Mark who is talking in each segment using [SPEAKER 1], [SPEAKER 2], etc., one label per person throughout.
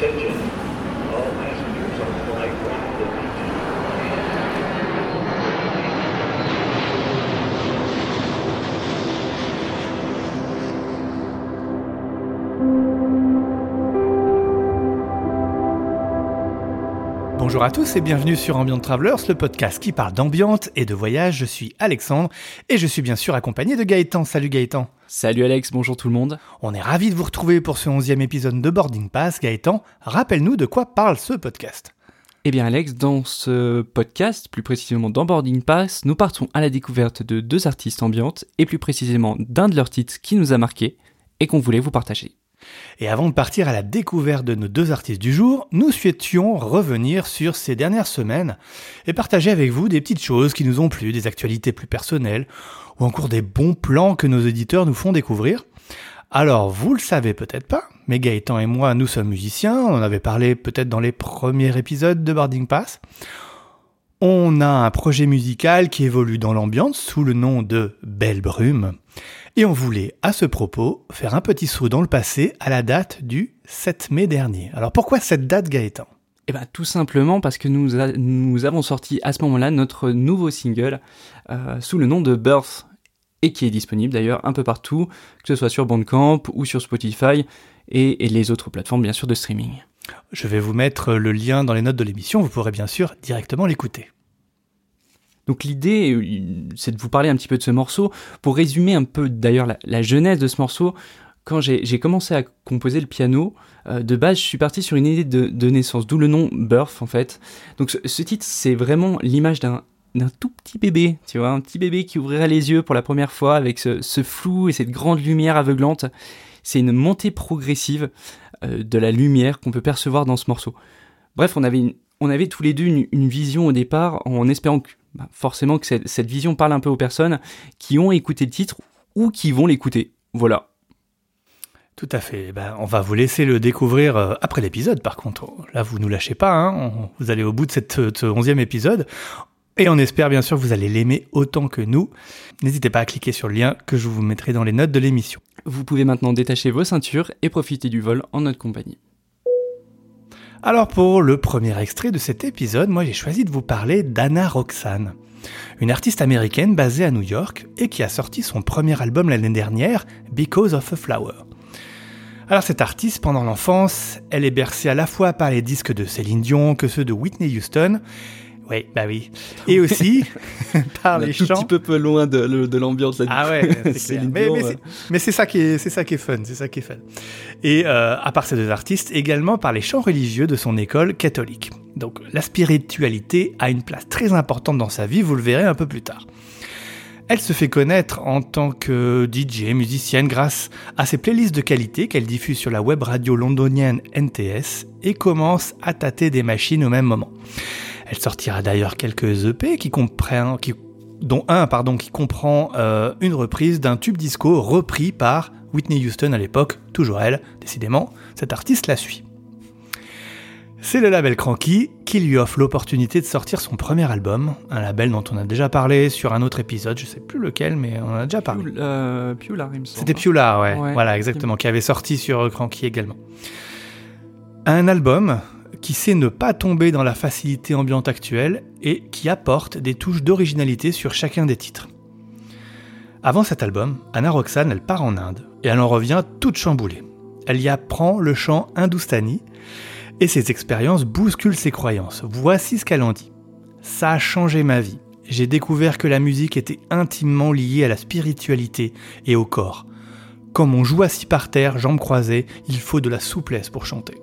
[SPEAKER 1] 将军
[SPEAKER 2] Bonjour à tous et bienvenue sur Ambient Travelers, le podcast qui parle d'ambiance et de voyage. Je suis Alexandre et je suis bien sûr accompagné de Gaëtan. Salut Gaëtan.
[SPEAKER 3] Salut Alex, bonjour tout le monde.
[SPEAKER 2] On est ravis de vous retrouver pour ce onzième épisode de Boarding Pass. Gaëtan, rappelle-nous de quoi parle ce podcast.
[SPEAKER 3] Eh bien Alex, dans ce podcast, plus précisément dans Boarding Pass, nous partons à la découverte de deux artistes ambiantes et plus précisément d'un de leurs titres qui nous a marqué et qu'on voulait vous partager.
[SPEAKER 2] Et avant de partir à la découverte de nos deux artistes du jour, nous souhaitions revenir sur ces dernières semaines et partager avec vous des petites choses qui nous ont plu, des actualités plus personnelles ou encore des bons plans que nos éditeurs nous font découvrir. Alors, vous le savez peut-être pas, mais Gaëtan et moi, nous sommes musiciens, on en avait parlé peut-être dans les premiers épisodes de Boarding Pass. On a un projet musical qui évolue dans l'ambiance sous le nom de Belle Brume. Et on voulait, à ce propos, faire un petit saut dans le passé à la date du 7 mai dernier. Alors pourquoi cette date, Gaëtan?
[SPEAKER 3] Eh bien tout simplement parce que nous, a- nous avons sorti à ce moment-là notre nouveau single euh, sous le nom de Birth et qui est disponible d'ailleurs un peu partout, que ce soit sur Bandcamp ou sur Spotify et, et les autres plateformes bien sûr de streaming.
[SPEAKER 2] Je vais vous mettre le lien dans les notes de l'émission, vous pourrez bien sûr directement l'écouter.
[SPEAKER 3] Donc l'idée, euh, c'est de vous parler un petit peu de ce morceau. Pour résumer un peu d'ailleurs la, la genèse de ce morceau, quand j'ai commencé à composer le piano, euh, de base je suis parti sur une idée de, naissance, d'où le nom Birth en fait. Donc ce, titre c'est vraiment l'image d'un d'un tout petit bébé, tu vois, un petit bébé qui ouvrirait les yeux pour la première fois avec ce, flou et cette grande lumière aveuglante. C'est une montée progressive euh, de la lumière qu'on peut percevoir dans ce morceau. Bref, on avait, on avait tous les deux une, une vision au départ en espérant que, bah, forcément que cette, cette vision parle un peu aux personnes qui ont écouté le titre ou qui vont l'écouter. Voilà.
[SPEAKER 2] Tout à fait. Eh Ben, on va vous laisser le découvrir euh, après l'épisode, par contre. Là, vous nous lâchez pas, hein. On- vous allez au bout de cette, ce onzième épisode. Et on espère bien sûr que vous allez l'aimer autant que nous. N'hésitez pas à cliquer sur le lien que je vous mettrai dans les notes de l'émission.
[SPEAKER 3] Vous pouvez maintenant détacher vos ceintures et profiter du vol en notre compagnie.
[SPEAKER 2] Alors pour le premier extrait de cet épisode, moi j'ai choisi de vous parler d'Anna Roxane, une artiste américaine basée à New York et qui a sorti son premier album l'année dernière, Because of a Flower. Alors cette artiste, pendant l'enfance, elle est bercée à la fois par les disques de Céline Dion que ceux de Whitney Houston, oui, bah oui, et aussi par les
[SPEAKER 3] tout
[SPEAKER 2] chants...
[SPEAKER 3] petit peu peu loin de, de l'ambiance.
[SPEAKER 2] Ah ouais, c'est Mais, mais c'est ça qui est, c'est ça qui est fun, c'est ça qui est fun. Et euh, à part ces deux artistes, également par les chants religieux de son école catholique. Donc la spiritualité a une place très importante dans sa vie, vous le verrez un peu plus tard. Elle se fait connaître en tant que DJ, musicienne, grâce à ses playlists de qualité qu'elle diffuse sur la web radio londonienne NTS et commence à tâter des machines au même moment. Elle sortira d'ailleurs quelques EP qui comprennent, qui, dont un pardon, qui comprend euh, une reprise d'un tube disco repris par Whitney Houston à l'époque, toujours elle, décidément, cet artiste la suit. C'est le label Cranky qui lui offre l'opportunité de sortir son premier album, un label dont on a déjà parlé sur un autre épisode, je sais plus lequel, mais on en a déjà parlé.
[SPEAKER 3] Euh, Pioulard, il me semble.
[SPEAKER 2] C'était Pioula, ouais.
[SPEAKER 3] Ouais.
[SPEAKER 2] Voilà, exactement, qui avait sorti sur Cranky également. Un album qui sait ne pas tomber dans la facilité ambiante actuelle et qui apporte des touches d'originalité sur chacun des titres. Avant cet album, Anna Roxane, elle part en Inde et elle en revient toute chamboulée. Elle y apprend le chant hindoustani et ses expériences bousculent ses croyances. Voici ce qu'elle en dit. Ça a changé ma vie. J'ai découvert que la musique était intimement liée à la spiritualité et au corps. Comme on joue assis par terre, jambes croisées, il faut de la souplesse pour chanter.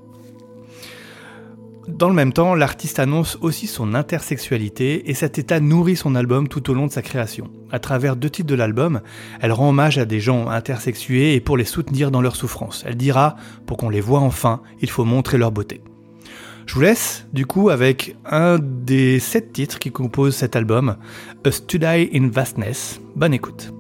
[SPEAKER 2] Dans le même temps, l'artiste annonce aussi son intersexualité et cet état nourrit son album tout au long de sa création. À travers deux titres de l'album, elle rend hommage à des gens intersexués et pour les soutenir dans leur souffrance. Elle dira, pour qu'on les voit enfin, il faut montrer leur beauté. Je vous laisse du coup avec un des sept titres qui composent cet album, A Study in Vastness. Bonne écoute.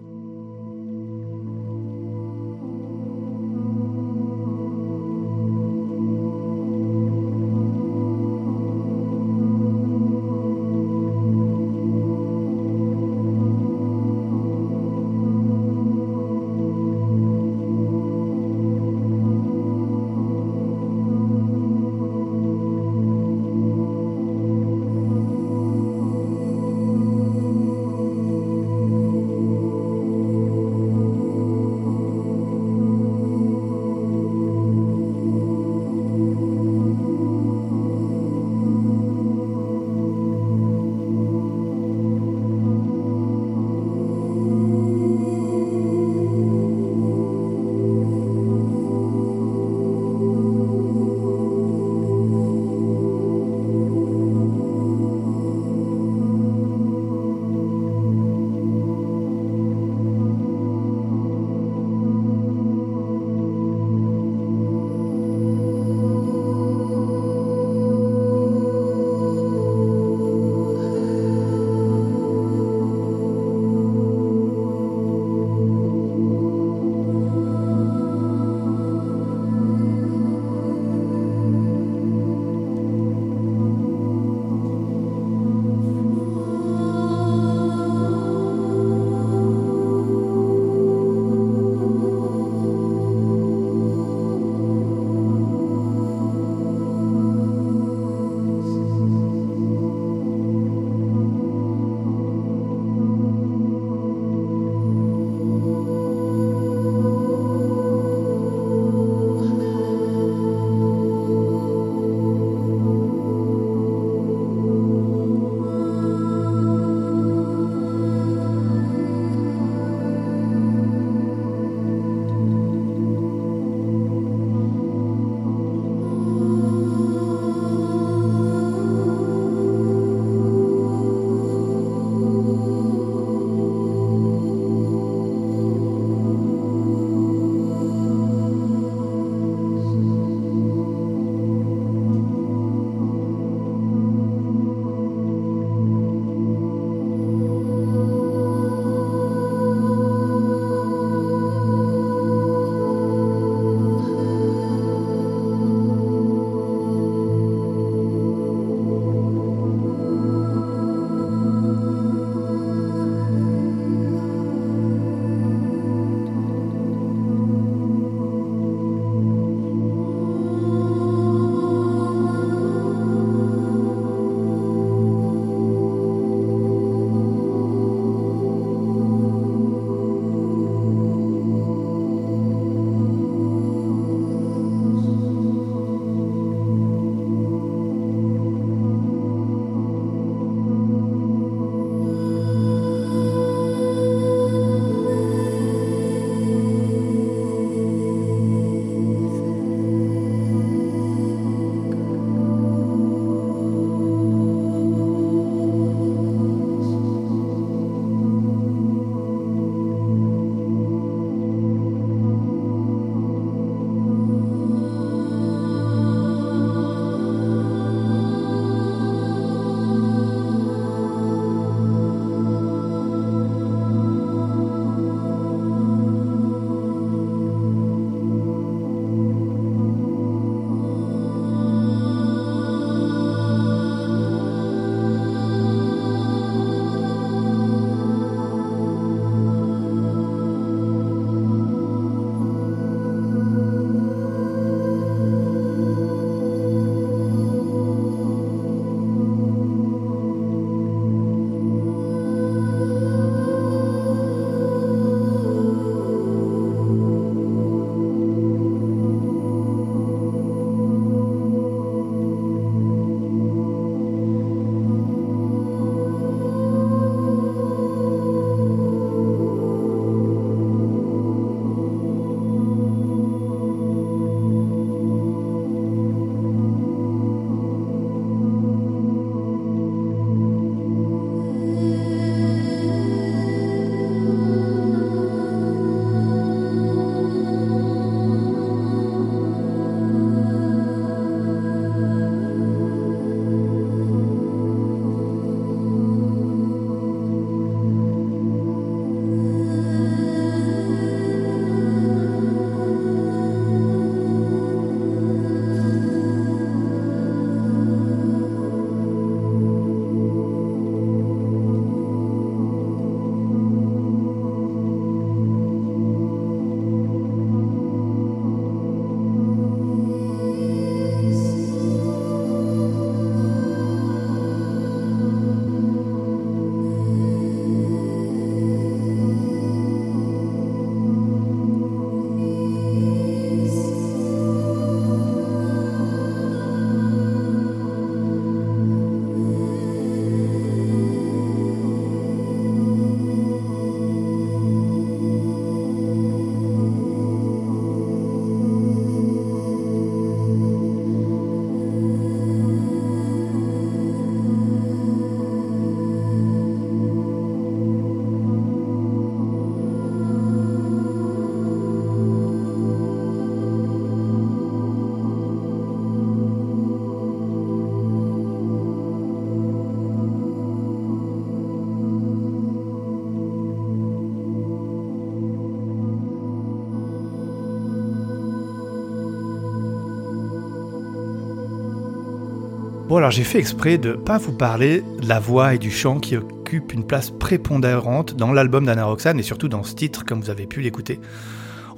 [SPEAKER 2] Bon alors j'ai fait exprès de pas vous parler de la voix et du chant qui occupent une place prépondérante dans l'album d'Anna Roxane et surtout dans ce titre comme vous avez pu l'écouter.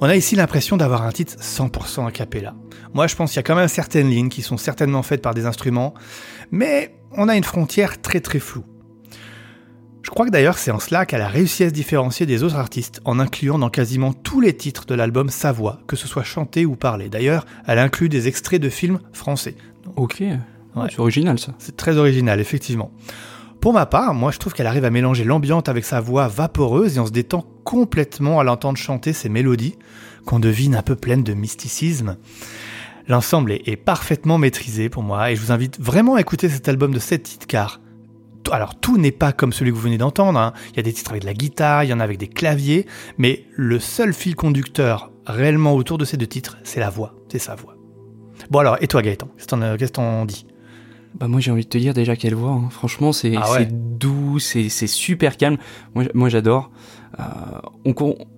[SPEAKER 2] On a ici l'impression d'avoir un titre 100% a cappella. Moi je pense qu'il y a quand même certaines lignes qui sont certainement faites par des instruments, mais on a une frontière très très floue. Je crois que d'ailleurs c'est en cela qu'elle a réussi à se différencier des autres artistes en incluant dans quasiment tous les titres de l'album sa voix, que ce soit chanté ou parlé. D'ailleurs, elle inclut des extraits de films français.
[SPEAKER 3] Ok, c'est original ça.
[SPEAKER 2] C'est très original, effectivement. Pour ma part, moi je trouve qu'elle arrive à mélanger l'ambiance avec sa voix vaporeuse et on se détend complètement à l'entendre chanter ces mélodies qu'on devine un peu pleines de mysticisme. L'ensemble est, est, parfaitement maîtrisé pour moi et je vous invite vraiment à écouter cet album de 7 titres car alors tout n'est pas comme celui que vous venez d'entendre, hein. il y a des titres avec de la guitare, il y en a avec des claviers, mais le seul fil conducteur réellement autour de ces deux titres, c'est la voix, c'est sa voix. Bon alors, et toi Gaëtan, qu'est-ce que t'en dis?
[SPEAKER 3] Bah moi j'ai envie de te dire déjà quelle voix, hein. franchement c'est
[SPEAKER 2] ah ouais.
[SPEAKER 3] doux, c'est super calme, moi, moi j'adore. Euh, on,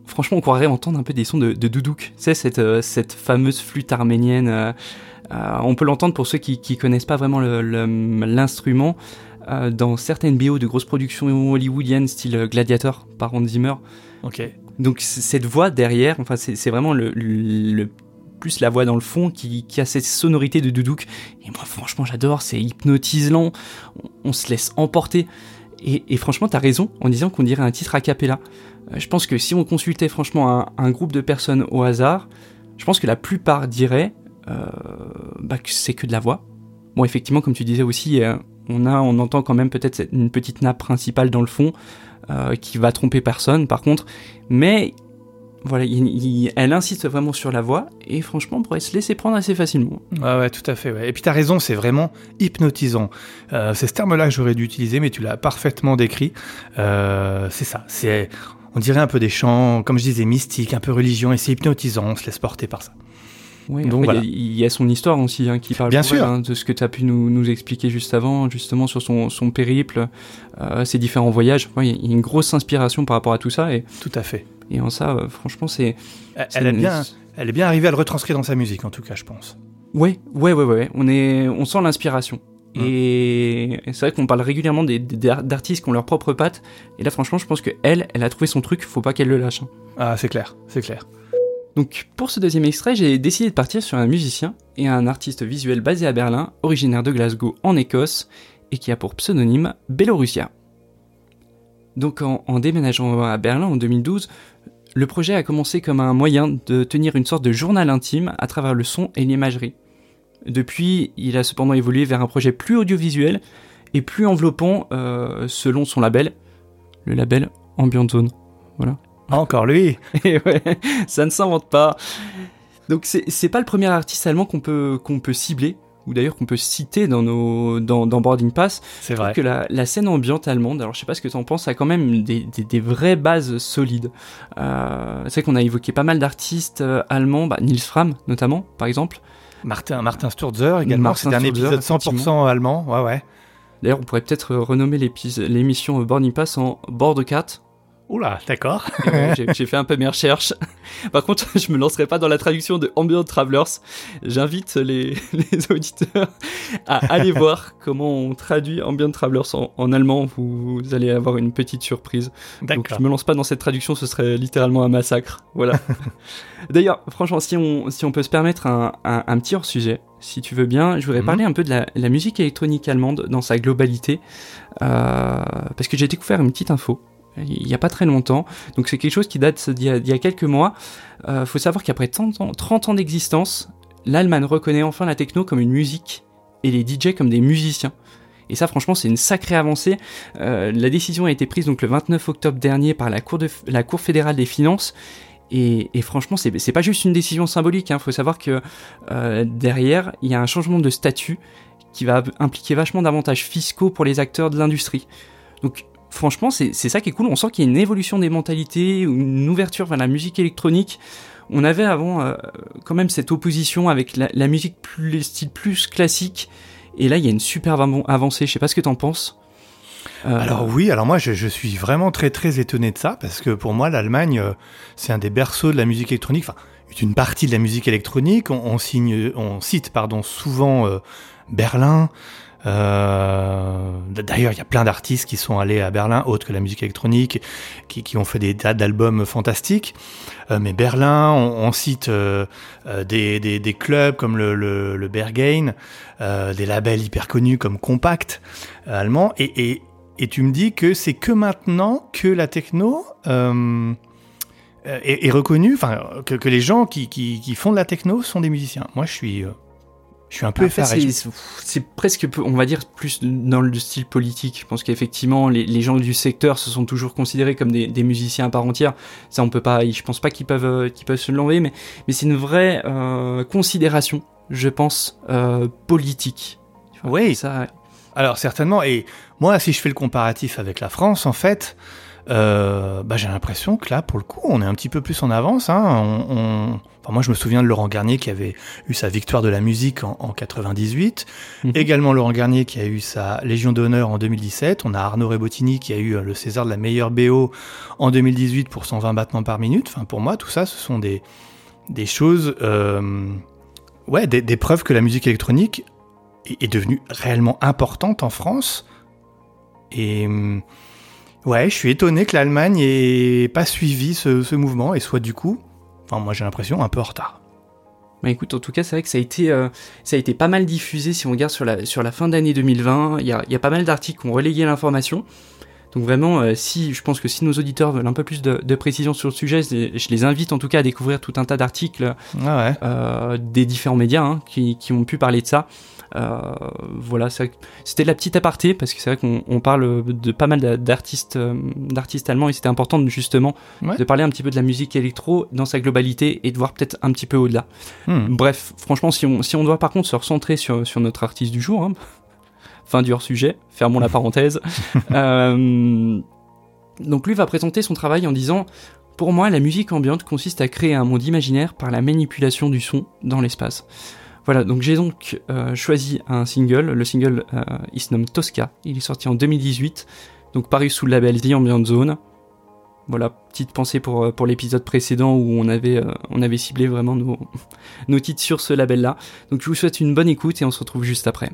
[SPEAKER 3] franchement on croirait entendre un peu des sons de, de doudouk, tu sais cette, euh, cette fameuse flûte arménienne, euh, euh on peut l'entendre pour ceux qui, qui connaissent pas vraiment l'instrument, euh, dans certaines BO de grosses productions hollywoodiennes style Gladiator par Hans Zimmer.
[SPEAKER 2] Ok.
[SPEAKER 3] Donc cette voix derrière, enfin c'est vraiment le, le, plus la voix dans le fond qui, a cette sonorité de doudouk. Et moi franchement j'adore, c'est hypnotisant, on, se laisse emporter. Et, franchement t'as raison en disant qu'on dirait un titre a cappella. Euh, je pense que si on consultait franchement un, groupe de personnes au hasard, je pense que la plupart diraient euh, bah, que c'est que de la voix. Bon effectivement comme tu disais aussi, on a, on entend quand même peut-être une petite nappe principale dans le fond euh, qui va tromper personne, par contre, mais voilà, il, il, elle insiste vraiment sur la voix et franchement, on pourrait se laisser prendre assez facilement.
[SPEAKER 2] Ouais, ouais, tout à fait. Ouais. Et puis t'as raison, c'est vraiment hypnotisant. Euh, c'est ce terme-là que j'aurais dû utiliser, mais tu l'as parfaitement décrit. Euh, c'est ça. C'est, on dirait un peu des chants, comme je disais, mystiques, un peu religion, et c'est hypnotisant. On se laisse porter par ça.
[SPEAKER 3] Oui, Donc, voilà. il, y a, son histoire aussi hein, qui parle
[SPEAKER 2] Bien sûr.
[SPEAKER 3] Hein, de ce que tu as pu nous, nous, expliquer juste avant, justement sur son, son périple, euh, ses différents voyages. Ouais, il y a une grosse inspiration par rapport à tout ça. Et,
[SPEAKER 2] tout à fait.
[SPEAKER 3] Et en ça, euh, franchement, c'est.
[SPEAKER 2] Elle, est bien, elle est bien arrivée à le retranscrire dans sa musique, en tout cas, je pense.
[SPEAKER 3] Ouais, ouais, ouais, ouais. On, est, on sent l'inspiration. Mmh. Et c'est vrai qu'on parle régulièrement d'artistes qui ont leur propre patte. Et là, franchement, je pense que elle, elle a trouvé son truc. Faut pas qu'elle le lâche. Hein.
[SPEAKER 2] Ah, c'est clair, c'est clair.
[SPEAKER 3] Donc pour ce deuxième extrait, j'ai décidé de partir sur un musicien et un artiste visuel basé à Berlin, originaire de Glasgow en Écosse, et qui a pour pseudonyme Belorussia. Donc en, en, déménageant à Berlin en 2012, le projet a commencé comme un moyen de tenir une sorte de journal intime à travers le son et l'imagerie. Depuis, il a cependant évolué vers un projet plus audiovisuel et plus enveloppant euh, selon son label, le label Ambient Zone. Voilà.
[SPEAKER 2] Encore lui
[SPEAKER 3] Et ouais, ça ne s'invente pas. Donc c'est pas le premier artiste allemand qu'on peut, qu'on peut cibler, ou d'ailleurs qu'on peut citer dans, nos, dans, dans Boarding Pass.
[SPEAKER 2] C'est vrai.
[SPEAKER 3] que la, la, scène ambiante allemande, alors je sais pas ce que tu en penses, a quand même des, des, des vraies bases solides. Euh, c'est qu'on a évoqué pas mal d'artistes euh, allemands, bah, Nils Fram notamment, par exemple.
[SPEAKER 2] Martin, Martin Sturzer également, c'est un épisode 100% allemand, ouais ouais.
[SPEAKER 3] D'ailleurs, on pourrait peut-être renommer l'émission Boarding Pass en Board 4,
[SPEAKER 2] Oula, d'accord.
[SPEAKER 3] J'ai fait un peu mes recherches. Par contre, je me lancerai pas dans la traduction de Ambient Travelers. J'invite les, les, auditeurs à aller voir comment on traduit Ambient Travelers en, en, allemand. Vous, vous, allez avoir une petite surprise. Donc, je me lance pas dans cette traduction, ce serait littéralement un massacre. Voilà. D'ailleurs, franchement, si on, si on peut se permettre un, un, un petit hors-sujet, si tu veux bien, je voudrais
[SPEAKER 2] Mhm.
[SPEAKER 3] mmh. parler un peu de la, la, musique électronique allemande dans sa globalité. Euh, parce que j'ai découvert une petite info il n'y a pas très longtemps. Donc c'est quelque chose qui date d'il y, a quelques mois. Euh, faut savoir qu'après 30 ans, 30 ans d'existence, l'Allemagne reconnaît enfin la techno comme une musique et les DJ comme des musiciens. Et ça, franchement, c'est une sacrée avancée. Euh, la décision a été prise donc le 29 octobre dernier par la Cour, de, la cour fédérale des finances. Et, franchement, c'est pas juste une décision symbolique. Il hein. faut savoir que euh, derrière, il y a un changement de statut qui va impliquer vachement d'avantages fiscaux pour les acteurs de l'industrie. Donc franchement, c'est ça qui est cool. On sent qu'il y a une évolution des mentalités, une ouverture vers la musique électronique. On avait avant euh, quand même cette opposition avec la, musique plus les styles plus classiques. Et là, il y a une super avancée. Je sais pas ce que t'en penses.
[SPEAKER 2] Euh... Alors oui, alors moi je, suis vraiment très très étonné de ça parce que pour moi l'Allemagne euh, c'est un des berceaux de la musique électronique. Enfin, une partie de la musique électronique. On, signe, on cite pardon souvent Berlin. Euh, D'ailleurs, il y a plein d'artistes qui sont allés à Berlin, autres que la musique électronique, qui, ont fait des dates d'albums fantastiques. Euh, mais Berlin, on, cite euh, des, clubs comme le, le, des labels hyper connus comme Compact allemand. Et, tu me dis que c'est que maintenant que la techno est, reconnue, que, les gens qui, font de la techno sont des musiciens. Moi, je suis je suis un peu effaré.
[SPEAKER 3] C'est presque, on va dire, plus dans le style politique. Je pense qu'effectivement, les, les, gens du secteur se sont toujours considérés comme des, des, musiciens à part entière. Ça, on peut pas. Je pense pas qu'ils peuvent, qu'ils peuvent se l'enlever, mais, mais c'est une vraie euh, considération, je pense, euh, politique.
[SPEAKER 2] Oui. Ça. Alors certainement. Et moi, si je fais le comparatif avec la France, en fait. Euh, bah, j'ai l'impression que là, pour le coup, on est un petit peu plus en avance. Hein. On, on... Enfin, moi, je me souviens de Laurent Garnier qui avait eu sa victoire de la musique en, en 98. Mmh. Également Laurent Garnier qui a eu sa Légion d'honneur en 2017. On a Arnaud Rebottini qui a eu le César de la meilleure BO en 2018 pour 120 battements par minute. Enfin, pour moi, tout ça, ce sont des, des choses, euh, ouais, des, des, preuves que la musique électronique est, est devenue réellement importante en France. Et Ouais, je suis étonné que l'Allemagne ait pas suivi ce, ce, mouvement et soit du coup, enfin moi j'ai l'impression, un peu en retard.
[SPEAKER 3] Bah écoute, en tout cas, c'est vrai que ça a été, euh, ça a été pas mal diffusé si on regarde sur la, sur la fin d'année 2020. Il y a, y a, pas mal d'articles qui ont relayé l'information. Donc vraiment, euh, si je pense que si nos auditeurs veulent un peu plus de, de précision sur le sujet, je les invite en tout cas à découvrir tout un tas d'articles
[SPEAKER 2] ah ouais.
[SPEAKER 3] euh, des différents médias hein, qui, qui ont pu parler de ça. Euh, voilà, c'était la petite aparté parce que c'est vrai qu'on parle de pas mal d'artistes, euh, d'artistes allemands et c'était important justement
[SPEAKER 2] ouais.
[SPEAKER 3] de parler un petit peu de la musique électro dans sa globalité et de voir peut-être un petit peu au-delà.
[SPEAKER 2] Hmm.
[SPEAKER 3] Bref, franchement, si on, si on doit par contre se recentrer sur, sur notre artiste du jour, hein, fin du hors-sujet, fermons la parenthèse. euh, donc lui va présenter son travail en disant Pour moi, la musique ambiante consiste à créer un monde imaginaire par la manipulation du son dans l'espace. Voilà, donc j'ai donc euh, choisi un single. Le single, euh, il se nomme Tosca. Il est sorti en 2018, donc paru sous le label The Ambient Zone. Voilà, petite pensée pour, pour l'épisode précédent où on avait, euh, on avait ciblé vraiment nos, nos titres sur ce label-là. Donc je vous souhaite une bonne écoute et on se retrouve juste après.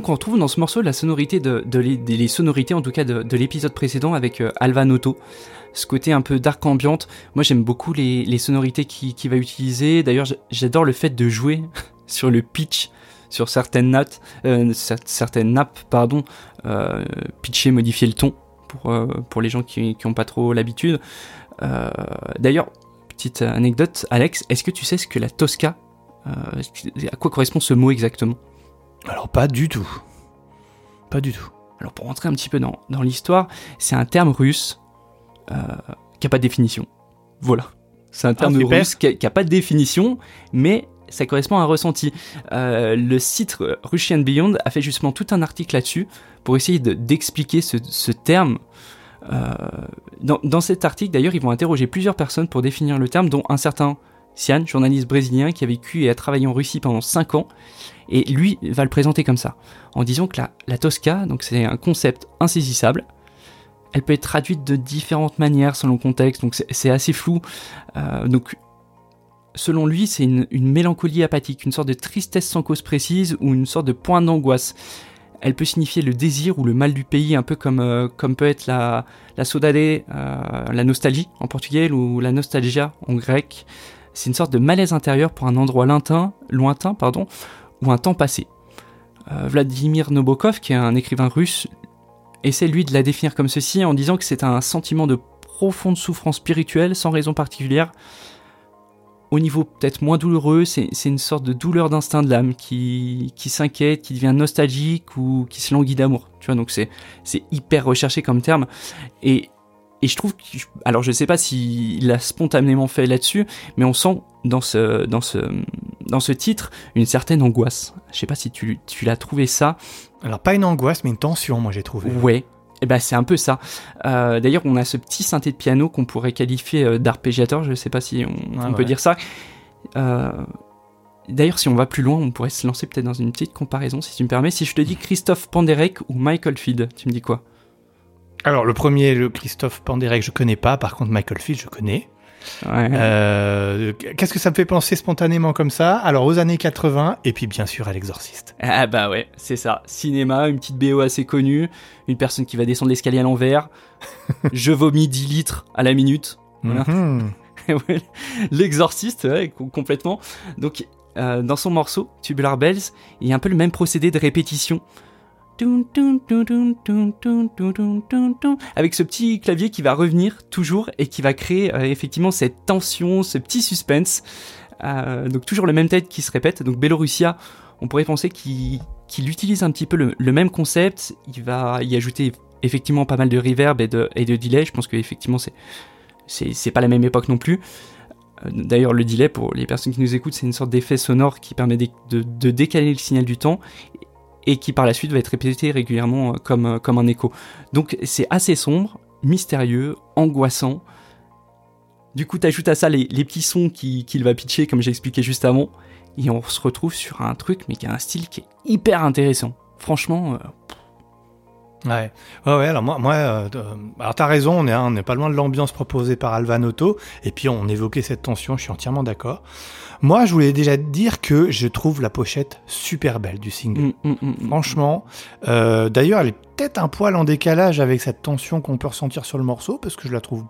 [SPEAKER 3] Donc on retrouve dans ce morceau la sonorité de, les, sonorités en tout cas de, de l'épisode précédent avec euh, Alva. Ce côté un peu dark ambiante. Moi j'aime beaucoup les, sonorités qu'il qui va utiliser. D'ailleurs j'adore le fait de jouer sur le pitch, sur certaines notes, euh, cer- certaines nappes, pardon, euh, pitcher, modifier le ton pour, euh, pour les gens qui n'ont pas trop l'habitude. D'ailleurs, petite anecdote, Alex, est-ce que tu sais ce que la Tosca, à quoi correspond ce mot exactement?
[SPEAKER 2] Alors pas du tout. Pas du tout.
[SPEAKER 3] Alors pour rentrer un petit peu dans, dans l'histoire, c'est un terme russe euh, qui n'a pas de définition. Voilà. C'est un terme
[SPEAKER 2] super.
[SPEAKER 3] russe qui n'a pas de définition, mais ça correspond à un ressenti. Euh, le site Russian Beyond a fait justement tout un article là-dessus pour essayer de- d'expliquer ce, ce terme. Euh, dans, dans cet article, d'ailleurs, ils vont interroger plusieurs personnes pour définir le terme, dont un certain Sian, journaliste brésilien qui a vécu et a travaillé en Russie pendant 5 ans. Et lui va le présenter comme ça, en disant que la, Tosca, donc c'est un concept insaisissable. Elle peut être traduite de différentes manières selon le contexte, donc c'est- assez flou. Euh, donc, selon lui, c'est une, une mélancolie apathique, une sorte de tristesse sans cause précise ou une sorte de point d'angoisse. Elle peut signifier le désir ou le mal du pays, un peu comme, euh, comme peut être la, la saudade, euh, la nostalgie en portugais ou la nostalgia en grec. C'est une sorte de malaise intérieur pour un endroit lointain, lointain pardon, ou un temps passé. Euh, Vladimir Nabokov, qui est un écrivain russe, essaie lui de la définir comme ceci en disant que c'est un sentiment de profonde souffrance spirituelle sans raison particulière. Au niveau peut-être moins douloureux, c'est une sorte de douleur d'instinct de l'âme qui, qui s'inquiète, qui devient nostalgique ou qui se languit d'amour. Tu vois, donc c'est hyper recherché comme terme. Et, et je trouve que, alors je sais pas s'il l'a spontanément fait là-dessus, mais on sent dans ce, dans ce, dans ce titre une certaine angoisse. Je sais pas si tu, tu l'as trouvé ça.
[SPEAKER 2] Alors pas une angoisse, mais une tension, moi j'ai trouvé.
[SPEAKER 3] Ouais. Et ben c'est un peu ça. Euh, D'ailleurs, on a ce petit synthé de piano qu'on pourrait qualifier euh, d'arpégiateur. Je sais pas si on,
[SPEAKER 2] Ah
[SPEAKER 3] on peut dire ça. Euh, D'ailleurs, si on va plus loin, on pourrait se lancer peut-être dans une petite comparaison, si tu me permets. Si je te dis Christophe Panderek ou Michael Field, tu me dis quoi?
[SPEAKER 2] Alors le premier, le Christophe Panderek, je connais pas. Par contre, Michael Field, je connais.
[SPEAKER 3] Ouais.
[SPEAKER 2] Euh, Qu'est-ce que ça me fait penser spontanément comme ça? Alors aux années 80, et puis bien sûr à l'exorciste.
[SPEAKER 3] Ah bah ouais, c'est ça. Cinéma, une petite BO assez connue, une personne qui va descendre l'escalier à l'envers. je vomis 10 litres à la minute. Voilà.
[SPEAKER 2] Mhm.
[SPEAKER 3] L'exorciste, ouais, complètement. Donc, euh, dans son morceau, Tubular Bells, il y a un peu le même procédé de répétition. Avec ce petit clavier qui va revenir toujours et qui va créer euh, effectivement cette tension, ce petit suspense. Euh, donc toujours le même tête qui se répète. Donc Bellorussia, on pourrait penser qu'il utilise un petit peu le, même concept. Il va y ajouter effectivement pas mal de reverb et de, delay. Je pense que effectivement c'est pas la même époque non plus. Euh, D'ailleurs, le delay, pour les personnes qui nous écoutent, c'est une sorte d'effet sonore qui permet de décaler le signal du temps et qui par la suite va être répété régulièrement euh, comme, euh, comme un écho. Donc c'est assez sombre, mystérieux, angoissant. Du coup, t'ajoutes à ça les, les petits sons qui- qu'il va pitcher, comme j'ai expliqué juste avant, et on se retrouve sur un truc, mais qui a un style qui est hyper intéressant. Franchement, euh,
[SPEAKER 2] Ouais. ouais, ouais. Alors moi, moi, euh, euh, alors t'as raison, on est, on n'est pas loin de l'ambiance proposée par Alvanoto, et puis on évoquait cette tension, je suis entièrement d'accord. Moi, je voulais déjà te dire que je trouve la pochette super belle du single.
[SPEAKER 3] mm, mm, mm.
[SPEAKER 2] Franchement, euh, d'ailleurs, elle est peut-être un poil en décalage avec cette tension qu'on peut ressentir sur le morceau, parce que je la trouve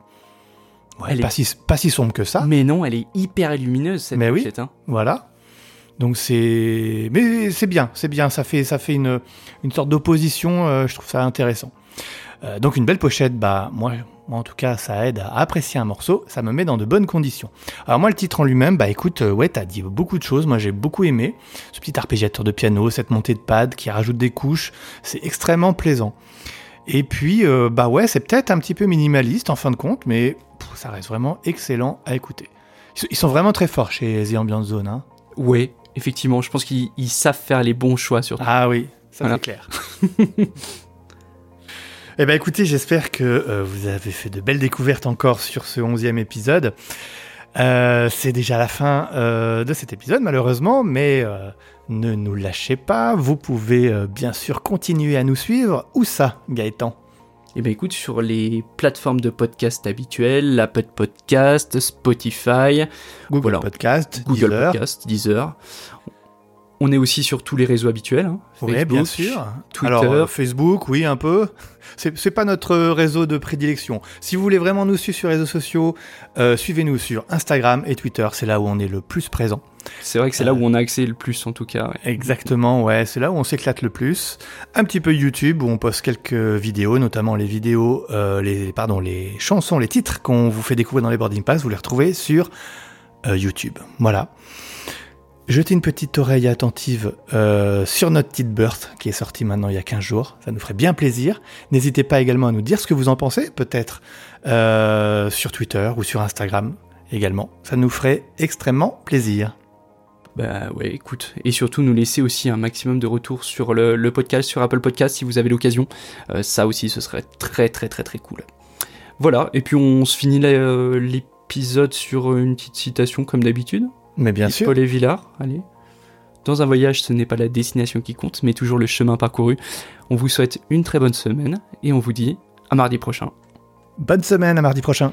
[SPEAKER 2] ouais,
[SPEAKER 3] Elle
[SPEAKER 2] pas,
[SPEAKER 3] est-
[SPEAKER 2] si, pas si sombre que ça.
[SPEAKER 3] Mais non, elle est hyper lumineuse cette
[SPEAKER 2] Mais oui.
[SPEAKER 3] pochette, hein.
[SPEAKER 2] Voilà. Donc c'est, mais c'est bien, c'est bien. Ça fait, une, sorte d'opposition. euh, je trouve ça intéressant. Euh, donc une belle pochette, bah moi, en tout cas, ça aide à apprécier un morceau. Ça me met dans de bonnes conditions. Alors moi, le titre en lui-même, bah écoute, euh, ouais, t'as dit beaucoup de choses. Moi, j'ai beaucoup aimé ce petit arpégiateur de piano, cette montée de pad qui rajoute des couches. C'est extrêmement plaisant. Et puis, bah ouais, c'est peut-être un petit peu minimaliste en fin de compte, mais ça reste vraiment excellent à écouter. Ils sont- vraiment très forts chez The Ambient Zone. Hein.
[SPEAKER 3] Ouais, effectivement, je pense qu'ils ils savent faire les bons choix surtout.
[SPEAKER 2] Ah oui, ça
[SPEAKER 3] Voilà.
[SPEAKER 2] c'est clair. eh ben écoutez, j'espère que euh, vous avez fait de belles découvertes encore sur ce onzième épisode. Euh, c'est déjà la fin euh, de cet épisode malheureusement, mais ne nous lâchez pas. Vous pouvez bien sûr continuer à nous suivre. Où ça, Gaëtan?
[SPEAKER 3] Et ben écoute, sur les plateformes de podcast habituelles, l'Apple Podcast, Spotify,
[SPEAKER 2] Google
[SPEAKER 3] Voilà.
[SPEAKER 2] Podcast,
[SPEAKER 3] Google
[SPEAKER 2] Deezer.
[SPEAKER 3] Podcast, Deezer. On est aussi sur tous les réseaux habituels. hein.
[SPEAKER 2] Oui, bien sûr.
[SPEAKER 3] Twitter.
[SPEAKER 2] Alors, euh, Facebook, oui, un peu. C'est c'est pas notre réseau de prédilection. Si vous voulez vraiment nous suivre sur les réseaux sociaux, euh, suivez-nous sur Instagram et Twitter. C'est là où on est le plus présent.
[SPEAKER 3] C'est vrai que c'est là où on a accès le plus en tout cas. ouais.
[SPEAKER 2] Exactement, ouais, c'est là où on s'éclate le plus. Un petit peu YouTube où on poste quelques vidéos, notamment les vidéos, euh, les pardon, les chansons, les titres qu'on vous fait découvrir dans les boarding pass. Vous les retrouvez sur euh, YouTube. Voilà. Jetez une petite oreille attentive euh, sur notre petite burst qui est sortie maintenant il y a 15 jours. Ça nous ferait bien plaisir. N'hésitez pas également à nous dire ce que vous en pensez, peut-être euh, sur Twitter ou sur Instagram également. Ça nous ferait extrêmement plaisir.
[SPEAKER 3] Bah ouais, écoute. Et surtout, nous laisser aussi un maximum de retours sur le, le podcast, sur Apple Podcast, si vous avez l'occasion. Euh, ça aussi, ce serait très très très très cool. Voilà, et puis on se finit euh, l'épisode sur une petite citation comme d'habitude.
[SPEAKER 2] Mais bien sûr.
[SPEAKER 3] Paul et Villard, allez. Dans un voyage, ce n'est pas la destination qui compte, mais toujours le chemin parcouru. On vous souhaite une très bonne semaine et on vous dit à mardi prochain.
[SPEAKER 2] Bonne semaine, à mardi prochain.